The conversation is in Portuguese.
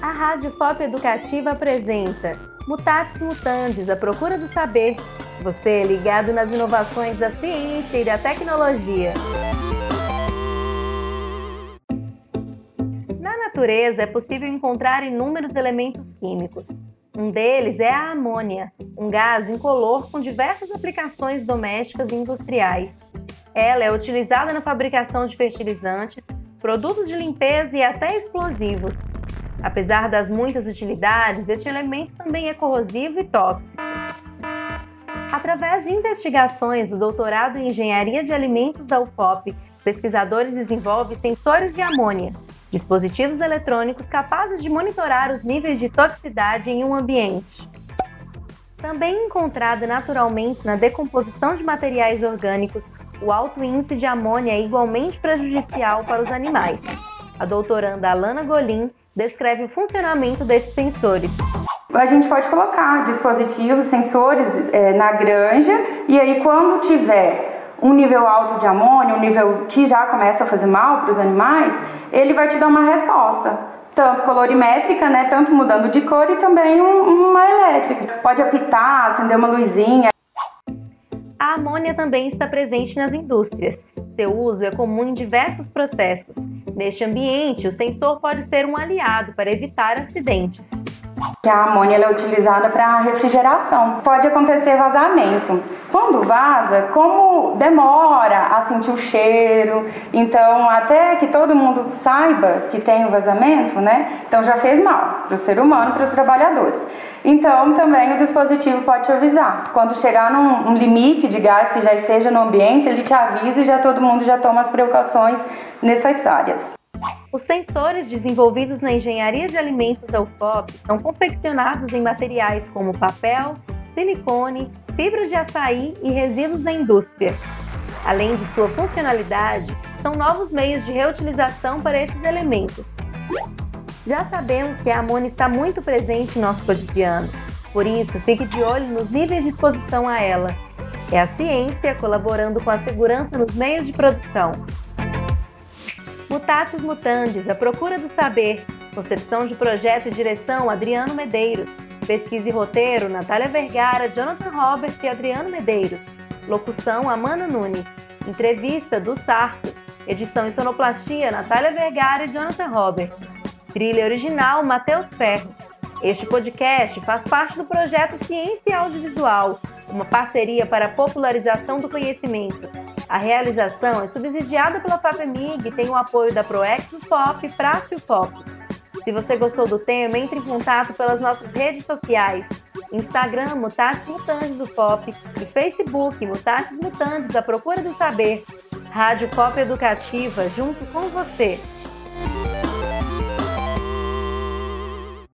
A Rádio Pop Educativa apresenta Mutatis Mutandis, a procura do saber. Você é ligado nas inovações da ciência e da tecnologia. Na natureza é possível encontrar inúmeros elementos químicos. Um deles é a amônia, um gás incolor com diversas aplicações domésticas e industriais. Ela é utilizada na fabricação de fertilizantes, produtos de limpeza e até explosivos. Apesar das muitas utilidades, este elemento também é corrosivo e tóxico. Através de investigações do doutorado em Engenharia de Alimentos da UFOP, pesquisadores desenvolvem sensores de amônia, dispositivos eletrônicos capazes de monitorar os níveis de toxicidade em um ambiente. Também encontrado naturalmente na decomposição de materiais orgânicos, o alto índice de amônia é igualmente prejudicial para os animais. A doutoranda Alana Golim descreve o funcionamento destes sensores. A gente pode colocar dispositivos, sensores é, na granja e aí quando tiver um nível alto de amônia, um nível que já começa a fazer mal para os animais, ele vai te dar uma resposta. Tanto colorimétrica, né, tanto mudando de cor e também um, uma elétrica. Pode apitar, acender uma luzinha. A amônia também está presente nas indústrias. Seu uso é comum em diversos processos. Neste ambiente, o sensor pode ser um aliado para evitar acidentes que a amônia é utilizada para refrigeração. Pode acontecer vazamento. Quando vaza, como demora a sentir o cheiro, então até que todo mundo saiba que tem o vazamento, né? Então já fez mal para o ser humano, para os trabalhadores. Então também o dispositivo pode te avisar. Quando chegar num um limite de gás que já esteja no ambiente, ele te avisa e já todo mundo já toma as precauções necessárias. Os sensores desenvolvidos na engenharia de alimentos da UFOP são confeccionados em materiais como papel, silicone, fibras de açaí e resíduos da indústria. Além de sua funcionalidade, são novos meios de reutilização para esses elementos. Já sabemos que a amônia está muito presente em nosso cotidiano, por isso fique de olho nos níveis de exposição a ela. É a ciência colaborando com a segurança nos meios de produção. Mutatis Mutandis, A Procura do Saber. Concepção de projeto e direção, Adriano Medeiros. Pesquisa e roteiro, Natália Vergara, Jonathan Robert e Adriano Medeiros. Locução, Amanda Nunes. Entrevista, do Sarto. Edição e sonoplastia, Natália Vergara e Jonathan Robert. Trilha original, Matheus Ferro. Este podcast faz parte do projeto Ciência Audiovisual, uma parceria para a popularização do conhecimento a realização é subsidiada pela FAPEMIG e tem o apoio da Proex Pop e Prácio Pop. Se você gostou do tema, entre em contato pelas nossas redes sociais. Instagram, Mutatis Mutantes do Pop e Facebook, Mutatis Mutantes, a procura do saber. Rádio Pop Educativa, junto com você.